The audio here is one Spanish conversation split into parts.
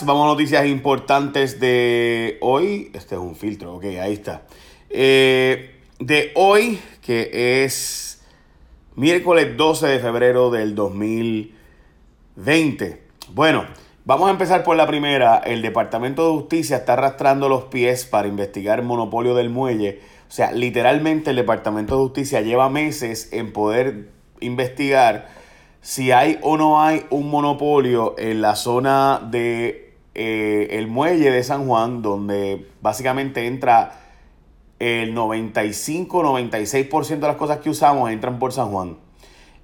vamos a noticias importantes de hoy. Este es un filtro, ok, ahí está. Eh, de hoy, que es miércoles 12 de febrero del 2020. Bueno, vamos a empezar por la primera. El Departamento de Justicia está arrastrando los pies para investigar el monopolio del muelle. O sea, literalmente el Departamento de Justicia lleva meses en poder investigar si hay o no hay un monopolio en la zona de eh, el muelle de San Juan, donde básicamente entra el 95-96% de las cosas que usamos entran por San Juan.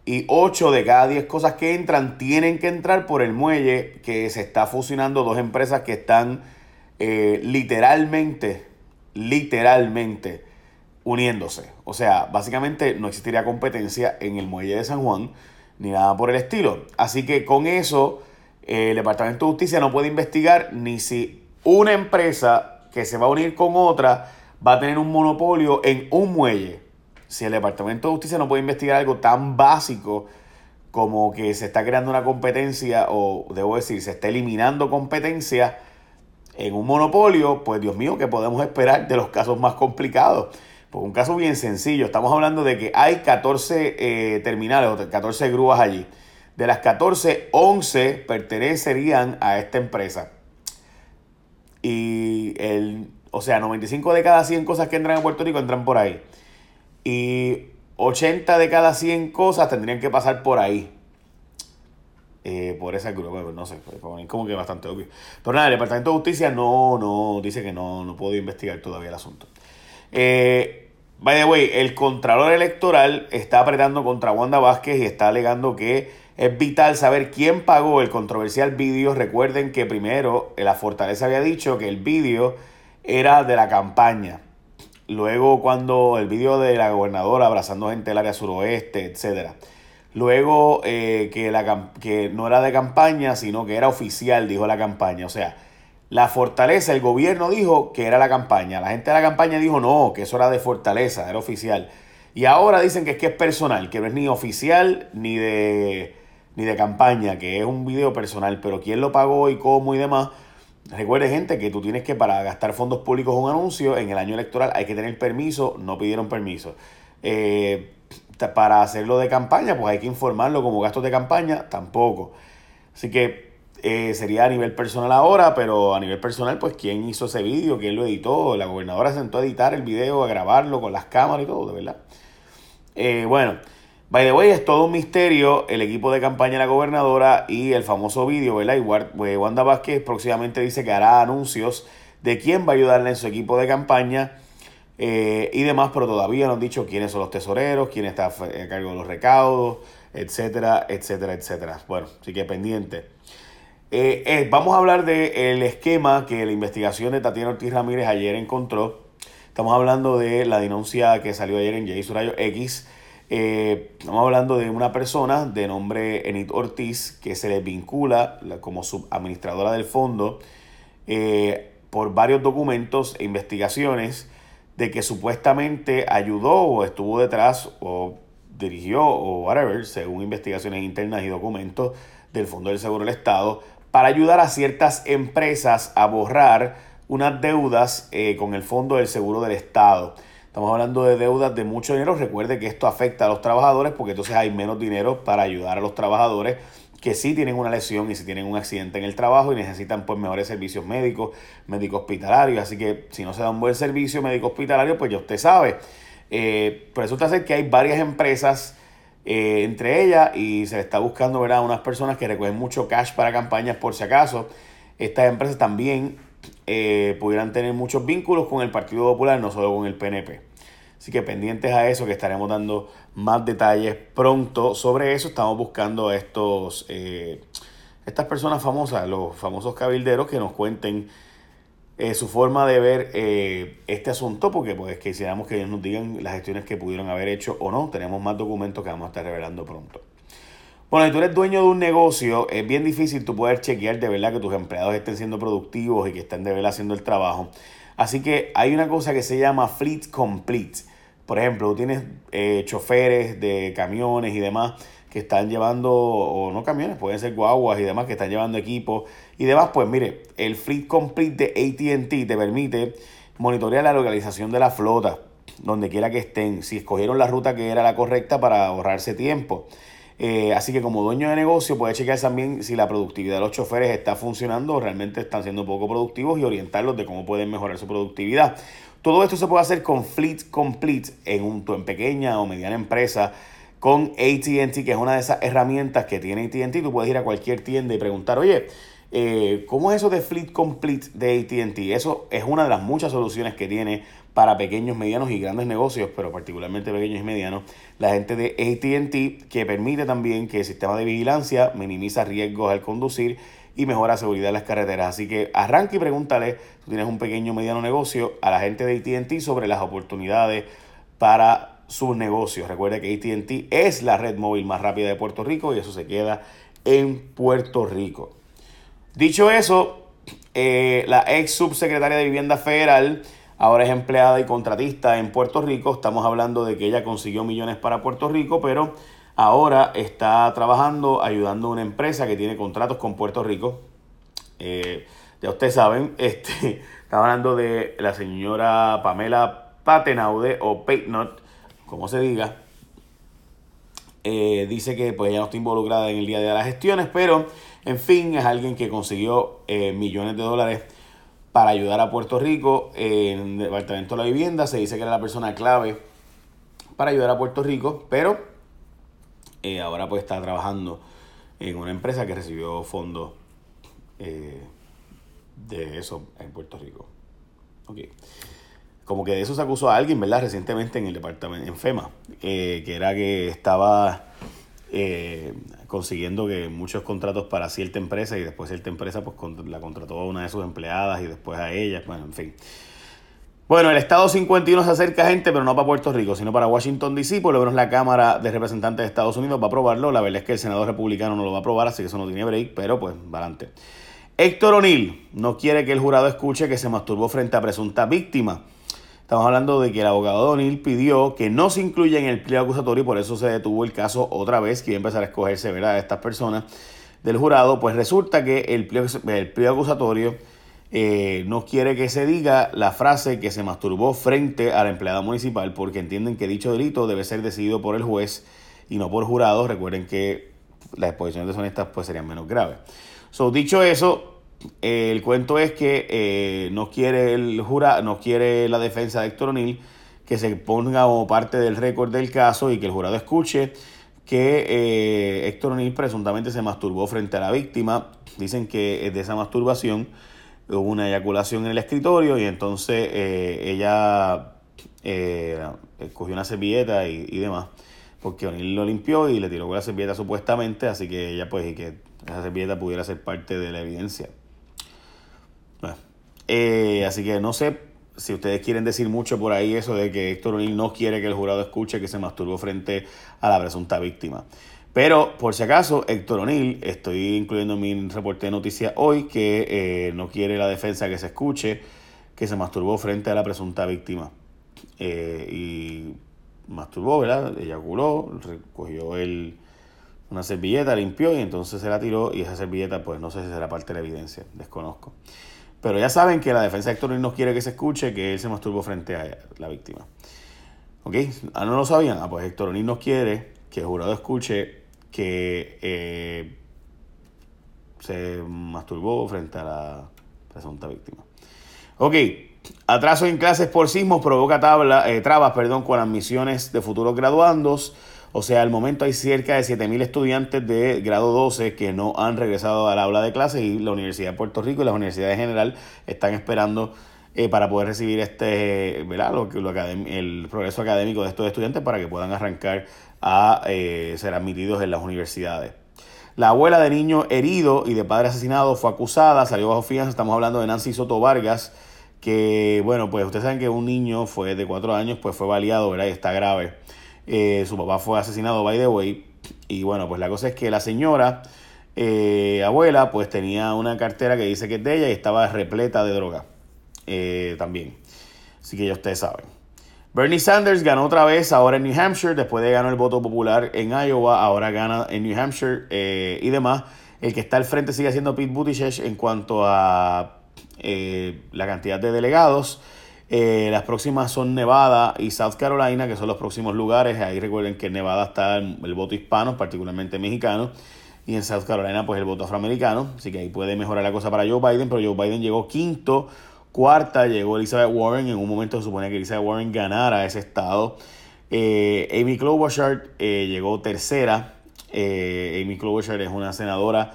Y 8 de cada 10 cosas que entran tienen que entrar por el muelle que se está fusionando dos empresas que están eh, literalmente, literalmente uniéndose. O sea, básicamente no existiría competencia en el muelle de San Juan ni nada por el estilo. Así que con eso, el Departamento de Justicia no puede investigar ni si una empresa que se va a unir con otra va a tener un monopolio en un muelle. Si el Departamento de Justicia no puede investigar algo tan básico como que se está creando una competencia, o debo decir, se está eliminando competencia en un monopolio, pues Dios mío, ¿qué podemos esperar de los casos más complicados? Pues un caso bien sencillo. Estamos hablando de que hay 14 eh, terminales o 14 grúas allí. De las 14, 11 pertenecerían a esta empresa. Y el, o sea, 95 de cada 100 cosas que entran a Puerto Rico entran por ahí. Y 80 de cada 100 cosas tendrían que pasar por ahí. Eh, por esa pues, no sé, pues, como que bastante obvio. Pero nada, el Departamento de Justicia no, no, dice que no, no puedo investigar todavía el asunto. Eh, by the way, el Contralor Electoral está apretando contra Wanda Vázquez y está alegando que es vital saber quién pagó el controversial vídeo. Recuerden que primero la Fortaleza había dicho que el vídeo era de la campaña. Luego cuando el vídeo de la gobernadora abrazando gente del área suroeste, etcétera. Luego eh, que, la, que no era de campaña, sino que era oficial, dijo la campaña. O sea, la Fortaleza, el gobierno dijo que era la campaña. La gente de la campaña dijo no, que eso era de Fortaleza, era oficial. Y ahora dicen que es que es personal, que no es ni oficial ni de, ni de campaña, que es un video personal. Pero quién lo pagó y cómo y demás. Recuerde, gente, que tú tienes que para gastar fondos públicos un anuncio en el año electoral hay que tener permiso, no pidieron permiso. Eh, para hacerlo de campaña, pues hay que informarlo como gastos de campaña, tampoco. Así que eh, sería a nivel personal ahora, pero a nivel personal, pues quién hizo ese vídeo, quién lo editó. La gobernadora se sentó a editar el video, a grabarlo con las cámaras y todo, de verdad. Eh, bueno, by the way, es todo un misterio el equipo de campaña de la gobernadora y el famoso vídeo, ¿verdad? Igual, pues, Wanda Vázquez próximamente dice que hará anuncios de quién va a ayudarle en su equipo de campaña. Eh, y demás, pero todavía no han dicho quiénes son los tesoreros, quién está a cargo de los recaudos, etcétera, etcétera, etcétera. Bueno, así que pendiente. Eh, eh, vamos a hablar del esquema que la investigación de Tatiana Ortiz Ramírez ayer encontró. Estamos hablando de la denuncia que salió ayer en J. Surayo X. Eh, estamos hablando de una persona de nombre Enid Ortiz que se le vincula como subadministradora del fondo por varios documentos e investigaciones de que supuestamente ayudó o estuvo detrás o dirigió o whatever, según investigaciones internas y documentos del Fondo del Seguro del Estado, para ayudar a ciertas empresas a borrar unas deudas eh, con el Fondo del Seguro del Estado. Estamos hablando de deudas de mucho dinero. Recuerde que esto afecta a los trabajadores porque entonces hay menos dinero para ayudar a los trabajadores que sí tienen una lesión y si tienen un accidente en el trabajo y necesitan pues mejores servicios médicos, médico hospitalarios. Así que si no se da un buen servicio médico hospitalario, pues ya usted sabe. Eh, resulta ser que hay varias empresas eh, entre ellas y se le está buscando ¿verdad? unas personas que recogen mucho cash para campañas por si acaso. Estas empresas también eh, pudieran tener muchos vínculos con el Partido Popular, no solo con el PNP. Así que pendientes a eso, que estaremos dando más detalles pronto sobre eso. Estamos buscando a estos, eh, estas personas famosas, los famosos cabilderos, que nos cuenten eh, su forma de ver eh, este asunto, porque pues quisiéramos que ellos nos digan las gestiones que pudieron haber hecho o no. Tenemos más documentos que vamos a estar revelando pronto. Bueno, si tú eres dueño de un negocio, es bien difícil tú poder chequear de verdad que tus empleados estén siendo productivos y que estén de verdad haciendo el trabajo. Así que hay una cosa que se llama Fleet Complete. Por ejemplo, tú tienes eh, choferes de camiones y demás que están llevando, o no camiones, pueden ser guaguas y demás, que están llevando equipos y demás, pues mire, el Fleet Complete de ATT te permite monitorear la localización de la flota, donde quiera que estén, si escogieron la ruta que era la correcta para ahorrarse tiempo. Eh, así que como dueño de negocio puede chequear también si la productividad de los choferes está funcionando o realmente están siendo poco productivos y orientarlos de cómo pueden mejorar su productividad. Todo esto se puede hacer con Fleet Complete en, un, en pequeña o mediana empresa con ATT, que es una de esas herramientas que tiene ATT. Tú puedes ir a cualquier tienda y preguntar, oye, eh, ¿cómo es eso de Fleet Complete de ATT? Eso es una de las muchas soluciones que tiene para pequeños, medianos y grandes negocios, pero particularmente pequeños y medianos, la gente de ATT, que permite también que el sistema de vigilancia minimiza riesgos al conducir y mejora la seguridad de las carreteras. Así que arranque y pregúntale, tú tienes un pequeño mediano negocio, a la gente de ATT sobre las oportunidades para sus negocios. Recuerde que ATT es la red móvil más rápida de Puerto Rico y eso se queda en Puerto Rico. Dicho eso, eh, la ex subsecretaria de Vivienda Federal ahora es empleada y contratista en Puerto Rico. Estamos hablando de que ella consiguió millones para Puerto Rico, pero ahora está trabajando ayudando a una empresa que tiene contratos con Puerto Rico. Eh, ya ustedes saben, este, está hablando de la señora Pamela Patenaude o Paytnot, como se diga. Eh, dice que pues ella no está involucrada en el día de las gestiones, pero en fin, es alguien que consiguió eh, millones de dólares para ayudar a Puerto Rico en el Departamento de la Vivienda. Se dice que era la persona clave para ayudar a Puerto Rico, pero eh, ahora pues está trabajando en una empresa que recibió fondos eh, de eso en Puerto Rico. Okay. Como que de eso se acusó a alguien, ¿verdad? Recientemente en el departamento, en FEMA, que era que estaba eh, consiguiendo que muchos contratos para cierta empresa y después cierta empresa pues la contrató a una de sus empleadas y después a ella, bueno, en fin. Bueno, el Estado 51 se acerca gente, pero no para Puerto Rico, sino para Washington DC, por lo menos la Cámara de Representantes de Estados Unidos va a aprobarlo. La verdad es que el senador republicano no lo va a aprobar, así que eso no tiene break, pero pues, adelante. Héctor O'Neill no quiere que el jurado escuche que se masturbó frente a presunta víctima. Estamos hablando de que el abogado Donil pidió que no se incluya en el pliego acusatorio y por eso se detuvo el caso otra vez, que iba a empezar a escogerse ¿verdad? a estas personas del jurado. Pues resulta que el pliego, el acusatorio eh, no quiere que se diga la frase que se masturbó frente a la empleada municipal porque entienden que dicho delito debe ser decidido por el juez y no por jurado. Recuerden que las exposiciones deshonestas pues serían menos graves. So, dicho eso, el cuento es que eh, no quiere el jurado, no quiere la defensa de Héctor O'Neill que se ponga como parte del récord del caso y que el jurado escuche que eh, Héctor O'Neill presuntamente se masturbó frente a la víctima. Dicen que de esa masturbación hubo una eyaculación en el escritorio y entonces eh, ella cogió una servilleta y, demás porque O'Neill lo limpió y le tiró con la servilleta supuestamente, así que ella pues y que esa servilleta pudiera ser parte de la evidencia. Eh, así que no sé si ustedes quieren decir mucho por ahí eso de que Héctor O'Neill no quiere que el jurado escuche que se masturbó frente a la presunta víctima. Pero, por si acaso, Héctor O'Neill, estoy incluyendo en mi reporte de noticias hoy, que eh, no quiere la defensa que se escuche que se masturbó frente a la presunta víctima. Eh, y masturbó, ¿verdad? Eyaculó, recogió el, una servilleta, limpió y entonces se la tiró y esa servilleta, pues no sé si será parte de la evidencia, desconozco. Pero ya saben que la defensa de Héctor no quiere que se escuche que él se masturbó frente a la víctima. ¿Ok? ¿Ah, no lo sabían? Ah, pues Héctor O'Neill no quiere que el jurado escuche que eh, se masturbó frente a la presunta víctima. Ok, atraso en clases por sismos provoca tabla, eh, trabas perdón, con admisiones de futuros graduandos. O sea, al momento hay cerca de 7.000 estudiantes de grado 12 que no han regresado al aula de clases y la Universidad de Puerto Rico y las universidades en general están esperando eh, para poder recibir este, ¿verdad? Lo, lo el progreso académico de estos estudiantes para que puedan arrancar a eh, ser admitidos en las universidades. La abuela de niño herido y de padre asesinado fue acusada, salió bajo fianza, estamos hablando de Nancy Soto Vargas, que bueno, pues ustedes saben que un niño fue de cuatro años, pues fue baleado, ¿verdad? Y está grave. Eh, su papá fue asesinado, by the way. Y bueno, pues la cosa es que la señora eh, abuela, pues tenía una cartera que dice que es de ella y estaba repleta de droga eh, también. Así que ya ustedes saben. Bernie Sanders ganó otra vez ahora en New Hampshire, después de ganar el voto popular en Iowa, ahora gana en New Hampshire eh, y demás. El que está al frente sigue siendo Pete Buttigieg en cuanto a eh, la cantidad de delegados. Eh, las próximas son Nevada y South Carolina, que son los próximos lugares. Ahí recuerden que en Nevada está el, voto hispano, particularmente mexicano. Y en South Carolina, pues el voto afroamericano. Así que ahí puede mejorar la cosa para Joe Biden. Pero Joe Biden llegó quinto. Cuarta llegó Elizabeth Warren. En un momento se supone que Elizabeth Warren ganara ese estado. Eh, Amy Klobuchar llegó tercera. Amy Klobuchar es una senadora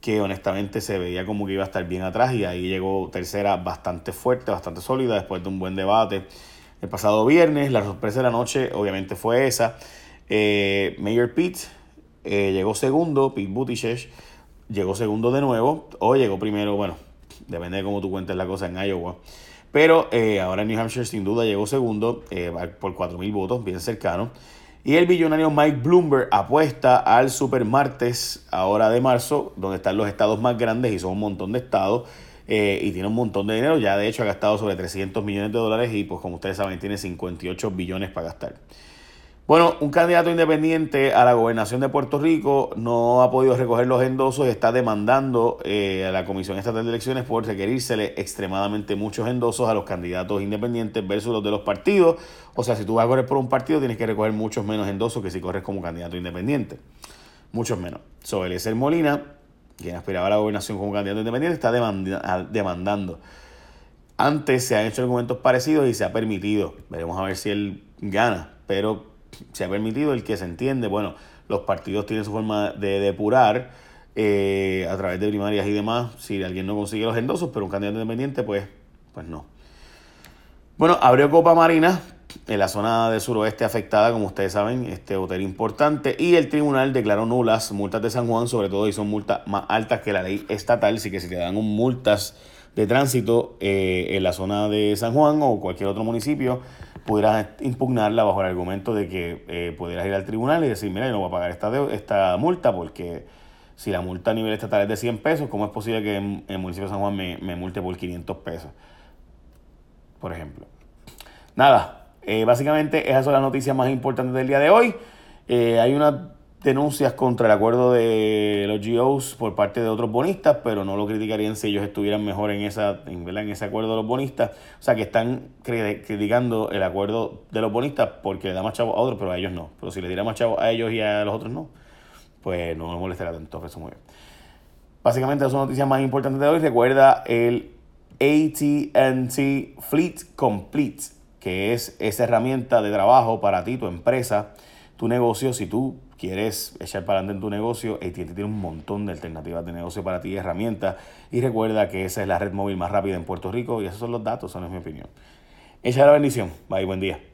que honestamente se veía como que iba a estar bien atrás y ahí llegó tercera bastante fuerte, bastante sólida después de un buen debate el pasado viernes. La sorpresa de la noche obviamente fue esa. Eh, Mayor Pete eh, llegó segundo, Pete Buttigieg llegó segundo de nuevo o llegó primero, bueno, depende de cómo tú cuentes la cosa en Iowa. Pero eh, ahora en New Hampshire sin duda llegó segundo por 4.000 votos, bien cercano. Y el billonario Mike Bloomberg apuesta al super martes, ahora de marzo, donde están los estados más grandes y son un montón de estados. Eh, y tiene un montón de dinero. Ya de hecho ha gastado sobre 300 millones de dólares y pues como ustedes saben tiene 58 billones para gastar. Bueno, un candidato independiente a la gobernación de Puerto Rico no ha podido recoger los endosos y está demandando eh, a la Comisión Estatal de Elecciones por requerírsele extremadamente muchos endosos a los candidatos independientes versus los de los partidos. O sea, si tú vas a correr por un partido, tienes que recoger muchos menos endosos que si corres como candidato independiente. Muchos menos. Sobre ser Molina, quien aspiraba a la gobernación como candidato independiente, está demandando. Antes se han hecho argumentos parecidos y se ha permitido. Veremos a ver si él gana. Pero se ha permitido el que se entiende, bueno, los partidos tienen su forma de depurar eh, a través de primarias y demás, si alguien no consigue los endosos, pero un candidato independiente, pues, pues no. Bueno, abrió Copa Marina en la zona del suroeste afectada, como ustedes saben, este hotel importante, y el tribunal declaró nulas multas de San Juan, sobre todo y son multas más altas que la ley estatal, así que si te dan un multas de tránsito eh, en la zona de San Juan o cualquier otro municipio, pudieras impugnarla bajo el argumento de que eh, pudieras ir al tribunal y decir, mira, yo no voy a pagar esta, esta multa porque si la multa a nivel estatal es de 100 pesos, ¿cómo es posible que en, el municipio de San Juan me, me, multe por 500 pesos? Por ejemplo. Nada, eh, básicamente esas son las noticias más importantes del día de hoy. Eh, hay una denuncias contra el acuerdo de los GOs por parte de otros bonistas, pero no lo criticarían si ellos estuvieran mejor en, esa, en, en ese acuerdo de los bonistas. O sea, que están criticando el acuerdo de los bonistas porque le da más chavo a otros, pero a ellos no. Pero si le diera más chavo a ellos y a los otros no, pues no nos molestará tanto. Eso muy bien. Básicamente, esas son noticias más importantes de hoy. Recuerda el ATT Fleet Complete, que es esa herramienta de trabajo para ti, tu empresa, tu negocio. Si tú quieres echar para adelante en tu negocio, AT&T tiene un montón de alternativas de negocio para ti y herramientas. Y recuerda que esa es la red móvil más rápida en Puerto Rico y esos son los datos, son es mi opinión. Echa la bendición. Bye, buen día.